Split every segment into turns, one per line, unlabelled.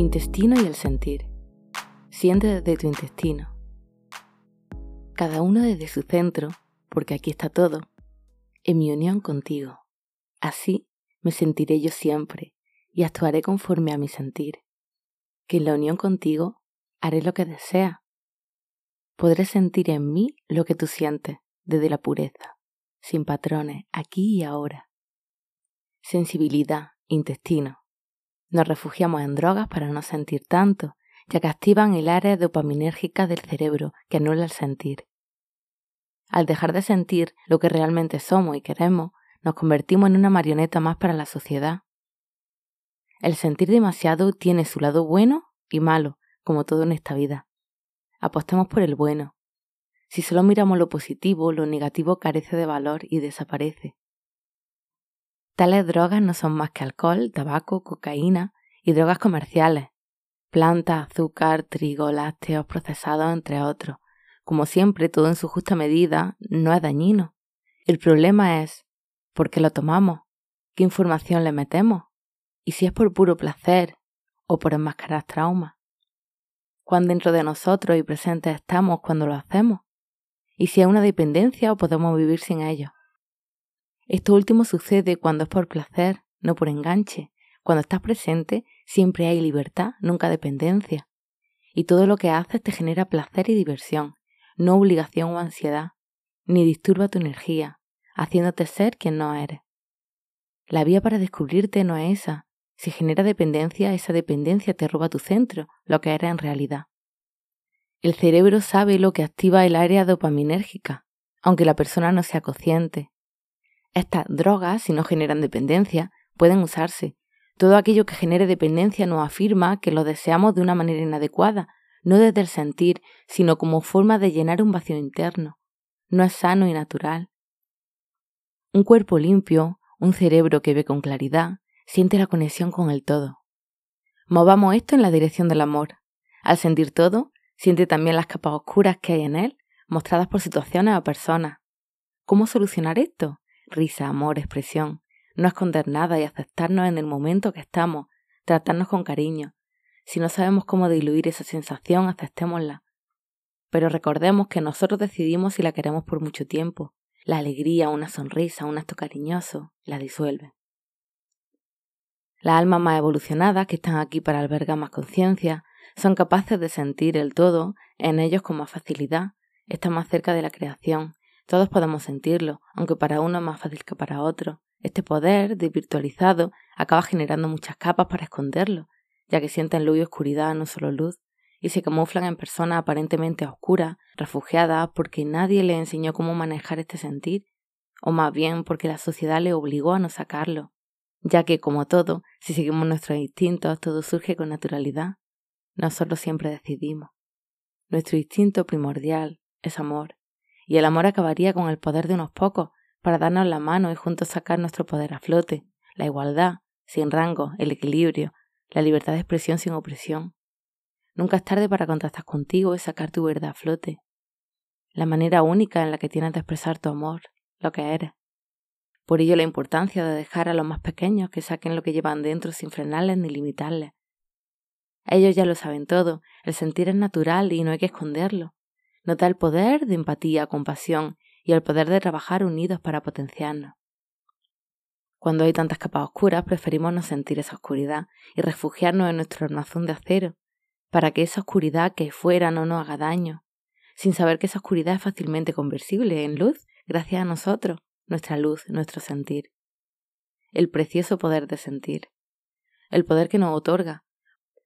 Intestino y el sentir. Siente desde tu intestino. Cada uno desde su centro, porque aquí está todo, en mi unión contigo. Así me sentiré yo siempre y actuaré conforme a mi sentir. Que en la unión contigo haré lo que desea. Podré sentir en mí lo que tú sientes desde la pureza, sin patrones, aquí y ahora. Sensibilidad, intestino. Nos refugiamos en drogas para no sentir tanto, ya que activan el área dopaminérgica del cerebro que anula el sentir. Al dejar de sentir lo que realmente somos y queremos, nos convertimos en una marioneta más para la sociedad. El sentir demasiado tiene su lado bueno y malo, como todo en esta vida. Apostemos por el bueno. Si solo miramos lo positivo, lo negativo carece de valor y desaparece. Tales drogas no son más que alcohol, tabaco, cocaína y drogas comerciales, plantas, azúcar, trigo, lácteos procesados, entre otros. Como siempre, todo en su justa medida no es dañino. El problema es por qué lo tomamos, qué información le metemos y si es por puro placer o por enmascarar traumas. Cuán dentro de nosotros y presentes estamos cuando lo hacemos y si es una dependencia o podemos vivir sin ello. Esto último sucede cuando es por placer, no por enganche. Cuando estás presente, siempre hay libertad, nunca dependencia. Y todo lo que haces te genera placer y diversión, no obligación o ansiedad, ni disturba tu energía, haciéndote ser quien no eres. La vía para descubrirte no es esa. Si genera dependencia, esa dependencia te roba tu centro, lo que eres en realidad. El cerebro sabe lo que activa el área dopaminérgica, aunque la persona no sea consciente. Estas drogas, si no generan dependencia, pueden usarse. Todo aquello que genere dependencia nos afirma que lo deseamos de una manera inadecuada, no desde el sentir, sino como forma de llenar un vacío interno. No es sano y natural. Un cuerpo limpio, un cerebro que ve con claridad, siente la conexión con el todo. Movamos esto en la dirección del amor. Al sentir todo, siente también las capas oscuras que hay en él, mostradas por situaciones o personas. ¿Cómo solucionar esto? Risa, amor, expresión, no esconder nada y aceptarnos en el momento que estamos, tratarnos con cariño. Si no sabemos cómo diluir esa sensación, aceptémosla. Pero recordemos que nosotros decidimos si la queremos por mucho tiempo. La alegría, una sonrisa, un acto cariñoso, la disuelve. Las almas más evolucionadas, que están aquí para albergar más conciencia, son capaces de sentir el todo en ellos con más facilidad, están más cerca de la creación, todos podemos sentirlo, aunque para uno es más fácil que para otro. Este poder, desvirtualizado, acaba generando muchas capas para esconderlo, ya que sienten luz y oscuridad, no solo luz, y se camuflan en personas aparentemente oscuras, refugiadas, porque nadie les enseñó cómo manejar este sentir, o más bien porque la sociedad le obligó a no sacarlo, ya que, como todo, si seguimos nuestros instintos, todo surge con naturalidad. Nosotros siempre decidimos. Nuestro instinto primordial es amor, y el amor acabaría con el poder de unos pocos para darnos la mano y juntos sacar nuestro poder a flote, la igualdad, sin rango, el equilibrio, la libertad de expresión sin opresión. Nunca es tarde para contactar contigo y sacar tu verdad a flote. La manera única en la que tienes de expresar tu amor, lo que eres. Por ello la importancia de dejar a los más pequeños que saquen lo que llevan dentro sin frenarles ni limitarles. Ellos ya lo saben todo, el sentir es natural y no hay que esconderlo. Nota el poder de empatía, compasión y el poder de trabajar unidos para potenciarnos. Cuando hay tantas capas oscuras, preferimos no sentir esa oscuridad y refugiarnos en nuestro armazón de acero, para que esa oscuridad que fuera no nos haga daño, sin saber que esa oscuridad es fácilmente conversible en luz gracias a nosotros, nuestra luz, nuestro sentir. El precioso poder de sentir. El poder que nos otorga.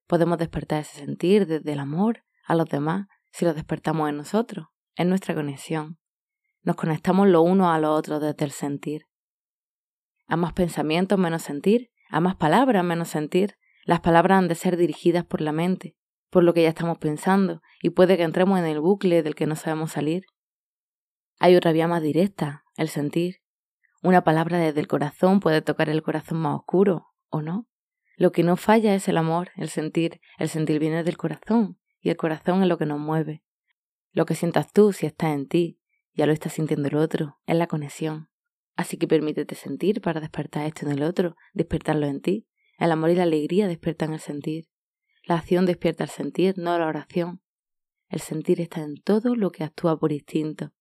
Podemos despertar ese sentir desde el amor a los demás si lo despertamos en nosotros, en nuestra conexión. Nos conectamos lo uno a lo otro desde el sentir. A más pensamientos, menos sentir, a más palabras, menos sentir. Las palabras han de ser dirigidas por la mente, por lo que ya estamos pensando, y puede que entremos en el bucle del que no sabemos salir. Hay otra vía más directa, el sentir. Una palabra desde el corazón puede tocar el corazón más oscuro, ¿o no? Lo que no falla es el amor, el sentir. El sentir viene del corazón, y el corazón es lo que nos mueve. Lo que sientas tú si está en ti, ya lo está sintiendo el otro, es la conexión. Así que permítete sentir para despertar esto en el otro, despertarlo en ti. El amor y la alegría despiertan el sentir. La acción despierta el sentir, no la oración. El sentir está en todo lo que actúa por instinto.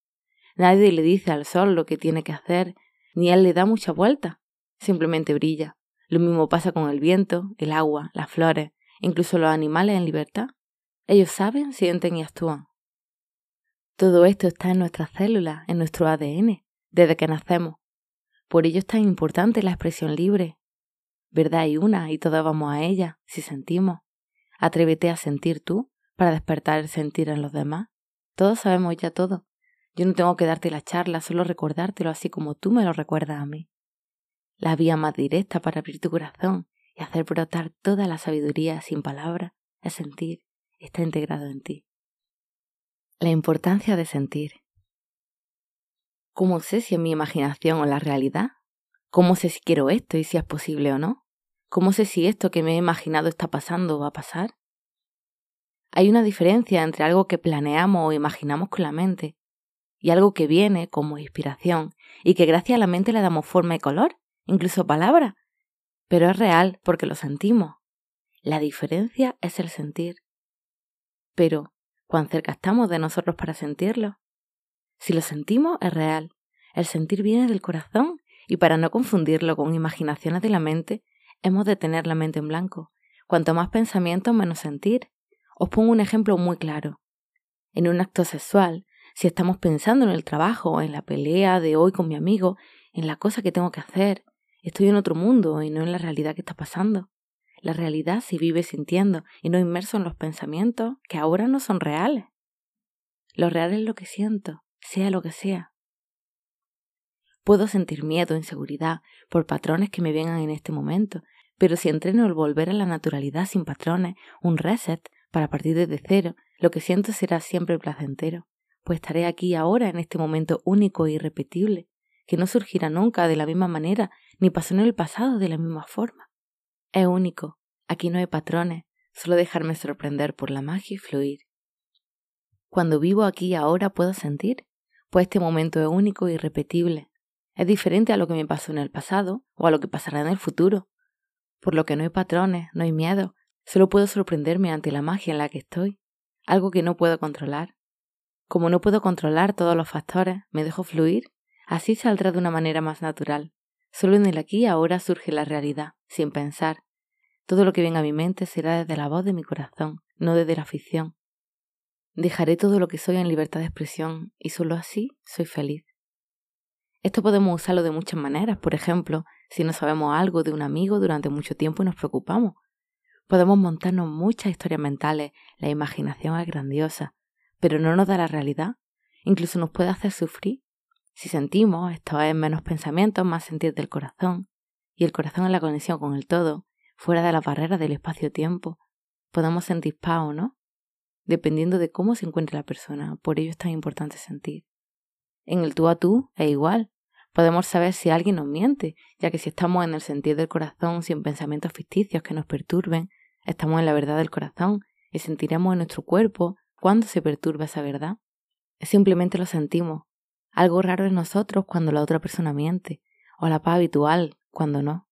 Nadie le dice al sol lo que tiene que hacer, ni él le da mucha vuelta. Simplemente brilla. Lo mismo pasa con el viento, el agua, las flores, incluso los animales en libertad. Ellos saben, sienten y actúan. Todo esto está en nuestras células, en nuestro ADN, desde que nacemos. Por ello es tan importante la expresión libre. Verdad hay una y todos vamos a ella, si sentimos. Atrévete a sentir tú para despertar el sentir en los demás. Todos sabemos ya todo. Yo no tengo que darte la charla, solo recordártelo así como tú me lo recuerdas a mí. La vía más directa para abrir tu corazón y hacer brotar toda la sabiduría sin palabras es sentir, está integrado en ti. La importancia de sentir. ¿Cómo sé si es mi imaginación o la realidad? ¿Cómo sé si quiero esto y si es posible o no? ¿Cómo sé si esto que me he imaginado está pasando o va a pasar? Hay una diferencia entre algo que planeamos o imaginamos con la mente y algo que viene como inspiración y que gracias a la mente le damos forma y color, incluso palabra, pero es real porque lo sentimos. La diferencia es el sentir. Pero, ¿cuán cerca estamos de nosotros para sentirlo? Si lo sentimos, es real. El sentir viene del corazón y para no confundirlo con imaginaciones de la mente, hemos de tener la mente en blanco. Cuanto más pensamiento, menos sentir. Os pongo un ejemplo muy claro. En un acto sexual, si estamos pensando en el trabajo, en la pelea de hoy con mi amigo, en la cosa que tengo que hacer, estoy en otro mundo y no en la realidad que está pasando. La realidad se vive sintiendo y no inmerso en los pensamientos que ahora no son reales. Lo real es lo que siento, sea lo que sea. Puedo sentir miedo, inseguridad por patrones que me vengan en este momento, pero si entreno el volver a la naturalidad sin patrones, un reset, para partir desde cero, lo que siento será siempre placentero, pues estaré aquí ahora en este momento único e irrepetible, que no surgirá nunca de la misma manera, ni pasó en el pasado de la misma forma. Es único, aquí no hay patrones, solo dejarme sorprender por la magia y fluir. Cuando vivo aquí ahora puedo sentir, pues este momento es único e irrepetible. Es diferente a lo que me pasó en el pasado o a lo que pasará en el futuro. Por lo que no hay patrones, no hay miedo, Solo puedo sorprenderme ante la magia en la que estoy, algo que no puedo controlar. Como no puedo controlar todos los factores, me dejo fluir, así saldrá de una manera más natural. Solo en el aquí y ahora surge la realidad, sin pensar. Todo lo que venga a mi mente será desde la voz de mi corazón, no desde la ficción. Dejaré todo lo que soy en libertad de expresión y solo así soy feliz. Esto podemos usarlo de muchas maneras, por ejemplo, si no sabemos algo de un amigo durante mucho tiempo y nos preocupamos, Podemos montarnos muchas historias mentales, la imaginación es grandiosa, pero no nos da la realidad, incluso nos puede hacer sufrir. Si sentimos, esto es menos pensamientos, más sentir del corazón, y el corazón es la conexión con el todo, fuera de la barrera del espacio-tiempo. Podemos sentir paz o no, dependiendo de cómo se encuentre la persona, por ello es tan importante sentir. En el tú a tú es igual, podemos saber si alguien nos miente, ya que si estamos en el sentido del corazón sin pensamientos ficticios que nos perturben, Estamos en la verdad del corazón y sentiremos en nuestro cuerpo cuando se perturba esa verdad. Simplemente lo sentimos. Algo raro en nosotros cuando la otra persona miente, o la paz habitual cuando no.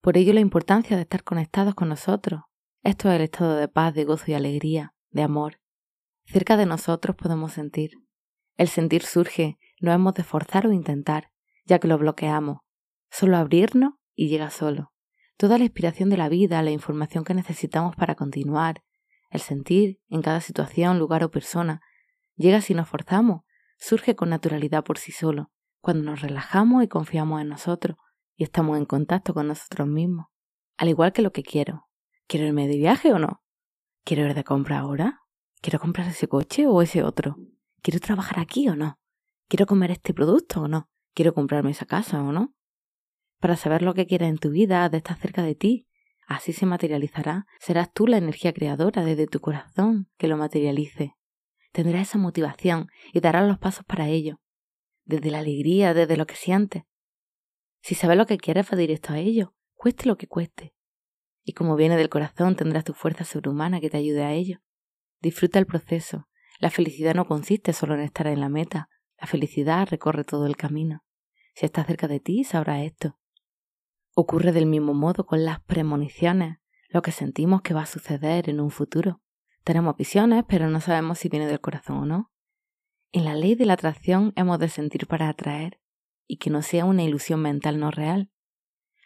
Por ello la importancia de estar conectados con nosotros. Esto es el estado de paz, de gozo y alegría, de amor. Cerca de nosotros podemos sentir. El sentir surge, no hemos de forzar o intentar, ya que lo bloqueamos. Solo abrirnos y llega solo toda la inspiración de la vida, la información que necesitamos para continuar, el sentir en cada situación, lugar o persona, llega si nos forzamos, surge con naturalidad por sí solo, cuando nos relajamos y confiamos en nosotros y estamos en contacto con nosotros mismos. Al igual que lo que quiero. ¿Quiero irme de viaje o no? ¿Quiero ir de compra ahora? ¿Quiero comprar ese coche o ese otro? ¿Quiero trabajar aquí o no? ¿Quiero comer este producto o no? ¿Quiero comprarme esa casa o no? para saber lo que quieres en tu vida, de estar cerca de ti. Así se materializará. Serás tú la energía creadora desde tu corazón que lo materialice. Tendrás esa motivación y darás los pasos para ello. Desde la alegría, desde lo que sientes. Si sabes lo que quieres, va directo a ello, cueste lo que cueste. Y como viene del corazón, tendrás tu fuerza sobrehumana que te ayude a ello. Disfruta el proceso. La felicidad no consiste solo en estar en la meta. La felicidad recorre todo el camino. Si estás cerca de ti, sabrás esto. Ocurre del mismo modo con las premoniciones. lo que sentimos que va a suceder en un futuro. Tenemos visiones, pero no sabemos si viene del corazón o no. En la ley de la atracción hemos de sentir para atraer y que no sea una ilusión mental no real.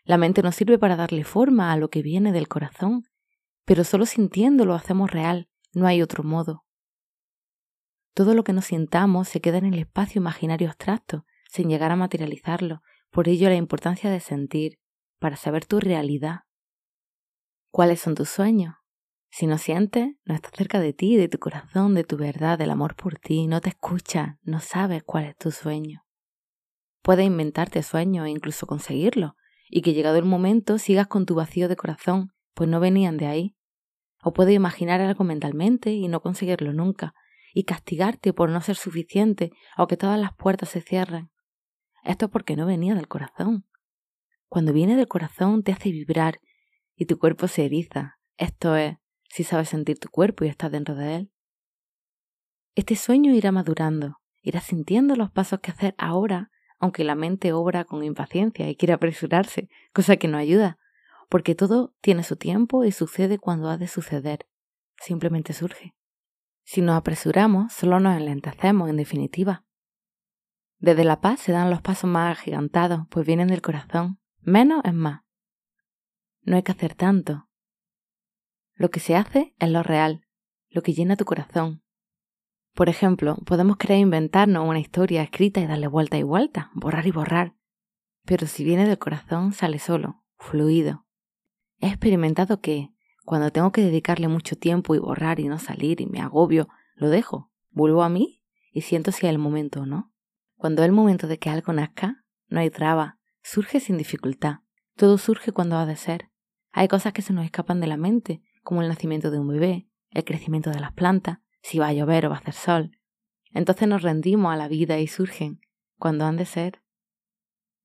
La mente nos sirve para darle forma a lo que viene del corazón, pero solo sintiendo lo hacemos real, no hay otro modo. Todo lo que nos sintamos se queda en el espacio imaginario abstracto, sin llegar a materializarlo, por ello la importancia de sentir, para saber tu realidad. ¿Cuáles son tus sueños? Si no sientes, no estás cerca de ti, de tu corazón, de tu verdad, del amor por ti, no te escuchas, no sabes cuál es tu sueño. Puedes inventarte sueños e incluso conseguirlo, y que llegado el momento sigas con tu vacío de corazón, pues no venían de ahí. O puedes imaginar algo mentalmente y no conseguirlo nunca, y castigarte por no ser suficiente o que todas las puertas se cierren. Esto es porque no venía del corazón. Cuando viene del corazón te hace vibrar y tu cuerpo se eriza. Esto es, si sabes sentir tu cuerpo y estás dentro de él. Este sueño irá madurando, irás sintiendo los pasos que hacer ahora, aunque la mente obra con impaciencia y quiere apresurarse, cosa que no ayuda, porque todo tiene su tiempo y sucede cuando ha de suceder. Simplemente surge. Si nos apresuramos, solo nos enlentecemos, en definitiva. Desde la paz se dan los pasos más agigantados, pues vienen del corazón. Menos es más. No hay que hacer tanto. Lo que se hace es lo real, lo que llena tu corazón. Por ejemplo, podemos querer inventarnos una historia escrita y darle vuelta y vuelta, borrar y borrar. Pero si viene del corazón, sale solo, fluido. He experimentado que, cuando tengo que dedicarle mucho tiempo y borrar y no salir y me agobio, lo dejo, vuelvo a mí y siento si es el momento o no. Cuando es el momento de que algo nazca, no hay traba, surge sin dificultad. Todo surge cuando ha de ser. Hay cosas que se nos escapan de la mente, como el nacimiento de un bebé, el crecimiento de las plantas, si va a llover o va a hacer sol. Entonces nos rendimos a la vida y surgen, cuando han de ser.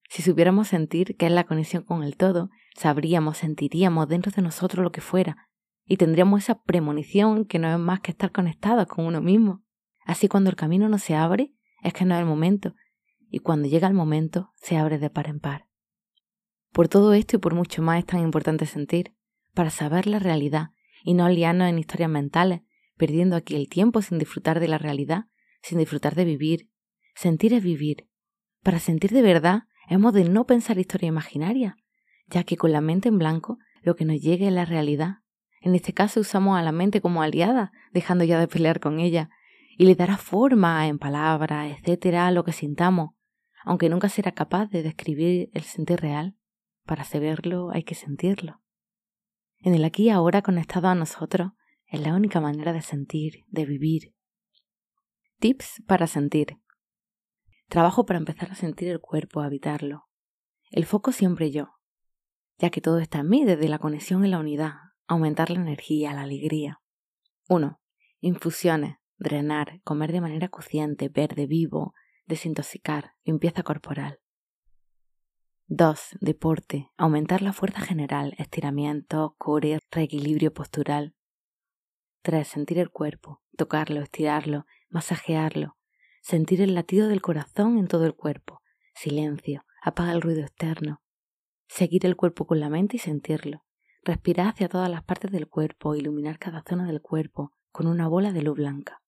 Si supiéramos sentir que es la conexión con el todo, sabríamos, sentiríamos dentro de nosotros lo que fuera, y tendríamos esa premonición que no es más que estar conectados con uno mismo. Así cuando el camino no se abre, es que no es el momento, y cuando llega el momento, se abre de par en par. Por todo esto y por mucho más es tan importante sentir, para saber la realidad y no liarnos en historias mentales, perdiendo aquí el tiempo sin disfrutar de la realidad, sin disfrutar de vivir. Sentir es vivir. Para sentir de verdad, hemos de no pensar historia imaginaria, ya que con la mente en blanco lo que nos llegue es la realidad. En este caso usamos a la mente como aliada, dejando ya de pelear con ella y le dará forma en palabras, etcétera, a lo que sintamos, aunque nunca será capaz de describir el sentir real. Para saberlo hay que sentirlo. En el aquí y ahora conectado a nosotros es la única manera de sentir, de vivir. Tips para sentir. Trabajo para empezar a sentir el cuerpo, a habitarlo. El foco siempre yo, ya que todo está en mí desde la conexión y la unidad, aumentar la energía, la alegría. 1. Infusiones drenar, comer de manera consciente, verde, vivo, desintoxicar, limpieza corporal. 2. Deporte. Aumentar la fuerza general, estiramiento, core, reequilibrio postural. 3. Sentir el cuerpo, tocarlo, estirarlo, masajearlo. Sentir el latido del corazón en todo el cuerpo. Silencio, apaga el ruido externo. Seguir el cuerpo con la mente y sentirlo. Respirar hacia todas las partes del cuerpo, iluminar cada zona del cuerpo con una bola de luz blanca.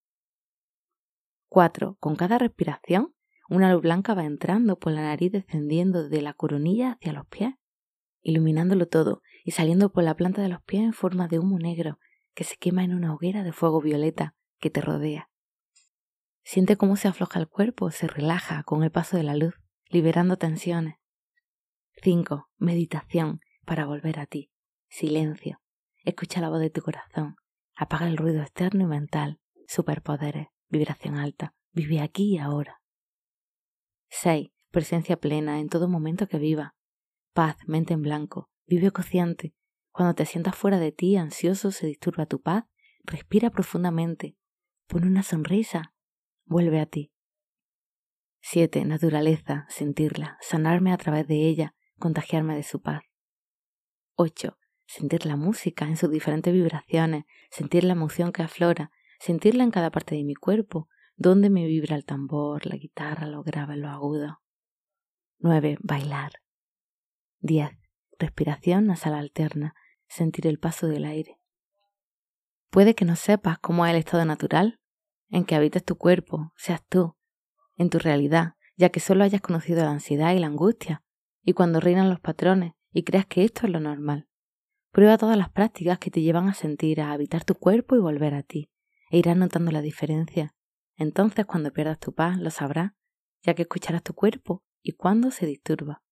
4. Con cada respiración, una luz blanca va entrando por la nariz descendiendo de la coronilla hacia los pies, iluminándolo todo y saliendo por la planta de los pies en forma de humo negro que se quema en una hoguera de fuego violeta que te rodea. Siente cómo se afloja el cuerpo, se relaja con el paso de la luz, liberando tensiones. 5. Meditación para volver a ti. Silencio. Escucha la voz de tu corazón. Apaga el ruido externo y mental. Superpoderes vibración alta, vive aquí y ahora. 6. Presencia plena en todo momento que viva. Paz, mente en blanco, vive consciente. Cuando te sientas fuera de ti, ansioso, se disturba tu paz, respira profundamente, pon una sonrisa, vuelve a ti. 7. Naturaleza, sentirla, sanarme a través de ella, contagiarme de su paz. 8. Sentir la música en sus diferentes vibraciones, sentir la emoción que aflora, sentirla en cada parte de mi cuerpo, donde me vibra el tambor, la guitarra, lo grave, lo agudo. 9. Bailar. 10. Respiración nasal alterna. sentir el paso del aire. Puede que no sepas cómo es el estado natural en que habitas tu cuerpo, seas tú, en tu realidad, ya que solo hayas conocido la ansiedad y la angustia, y cuando reinan los patrones y creas que esto es lo normal. Prueba todas las prácticas que te llevan a sentir, a habitar tu cuerpo y volver a ti, e irás notando la diferencia. Entonces, cuando pierdas tu paz, lo sabrás, ya que escucharás tu cuerpo y cuando se disturba.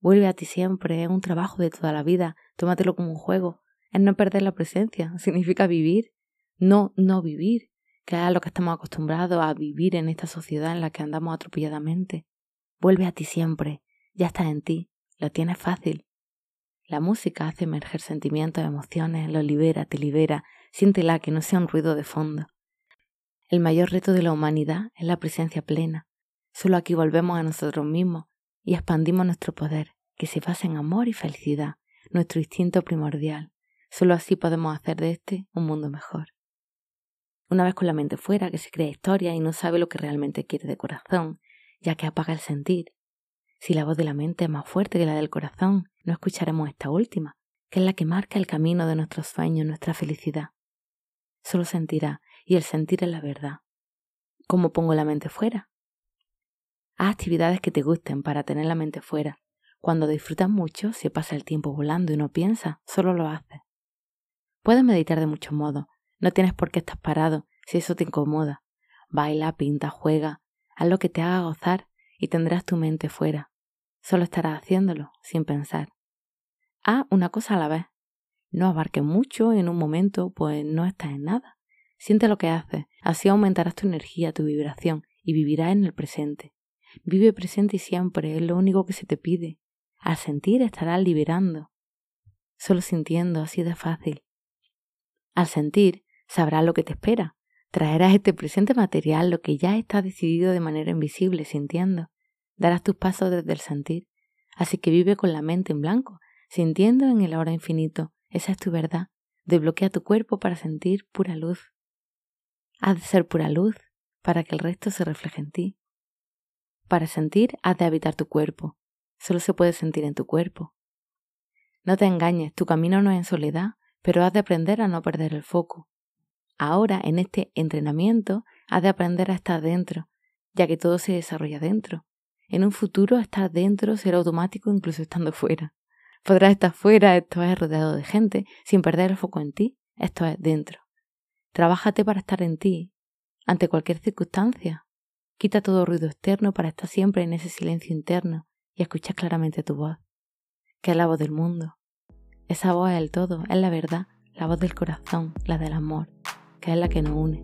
Vuelve a ti siempre, es un trabajo de toda la vida, tómatelo como un juego, es no perder la presencia, significa vivir, no no vivir, que es a lo que estamos acostumbrados a vivir en esta sociedad en la que andamos atropelladamente. Vuelve a ti siempre, ya estás en ti, lo tienes fácil. La música hace emerger sentimientos, emociones, lo libera, te libera, siéntela que no sea un ruido de fondo. El mayor reto de la humanidad es la presencia plena. Solo aquí volvemos a nosotros mismos y expandimos nuestro poder, que se basa en amor y felicidad, nuestro instinto primordial. Solo así podemos hacer de este un mundo mejor. Una vez con la mente fuera, que se crea historia y no sabe lo que realmente quiere de corazón, ya que apaga el sentir. Si la voz de la mente es más fuerte que la del corazón, no escucharemos esta última, que es la que marca el camino de nuestros sueños, nuestra felicidad. Solo sentirá, y el sentir es la verdad. ¿Cómo pongo la mente fuera? Haz actividades que te gusten para tener la mente fuera. Cuando disfrutas mucho, se pasa el tiempo volando y no piensas, solo lo haces. Puedes meditar de muchos modos, no tienes por qué estar parado si eso te incomoda. Baila, pinta, juega, haz lo que te haga gozar y tendrás tu mente fuera. Solo estarás haciéndolo, sin pensar. Haz una cosa a la vez. No abarques mucho en un momento, pues no estás en nada. Siente lo que haces, así aumentarás tu energía, tu vibración y vivirás en el presente. Vive presente y siempre, es lo único que se te pide. Al sentir estarás liberando. Solo sintiendo, así de fácil. Al sentir, sabrás lo que te espera. Traerás este presente material lo que ya está decidido de manera invisible, sintiendo. Darás tus pasos desde el sentir. Así que vive con la mente en blanco, sintiendo en el ahora infinito. Esa es tu verdad. Desbloquea tu cuerpo para sentir pura luz. Haz de ser pura luz para que el resto se refleje en ti. Para sentir, has de habitar tu cuerpo. Solo se puede sentir en tu cuerpo. No te engañes, tu camino no es en soledad, pero has de aprender a no perder el foco. Ahora, en este entrenamiento, has de aprender a estar dentro, ya que todo se desarrolla dentro. En un futuro, estar dentro será automático incluso estando fuera. Podrás estar fuera, esto es rodeado de gente, sin perder el foco en ti, esto es dentro. Trabájate para estar en ti, ante cualquier circunstancia. Quita todo ruido externo para estar siempre en ese silencio interno y escuchar claramente tu voz, que es la voz del mundo, esa voz es el todo, es la verdad, la voz del corazón, la del amor, que es la que nos une.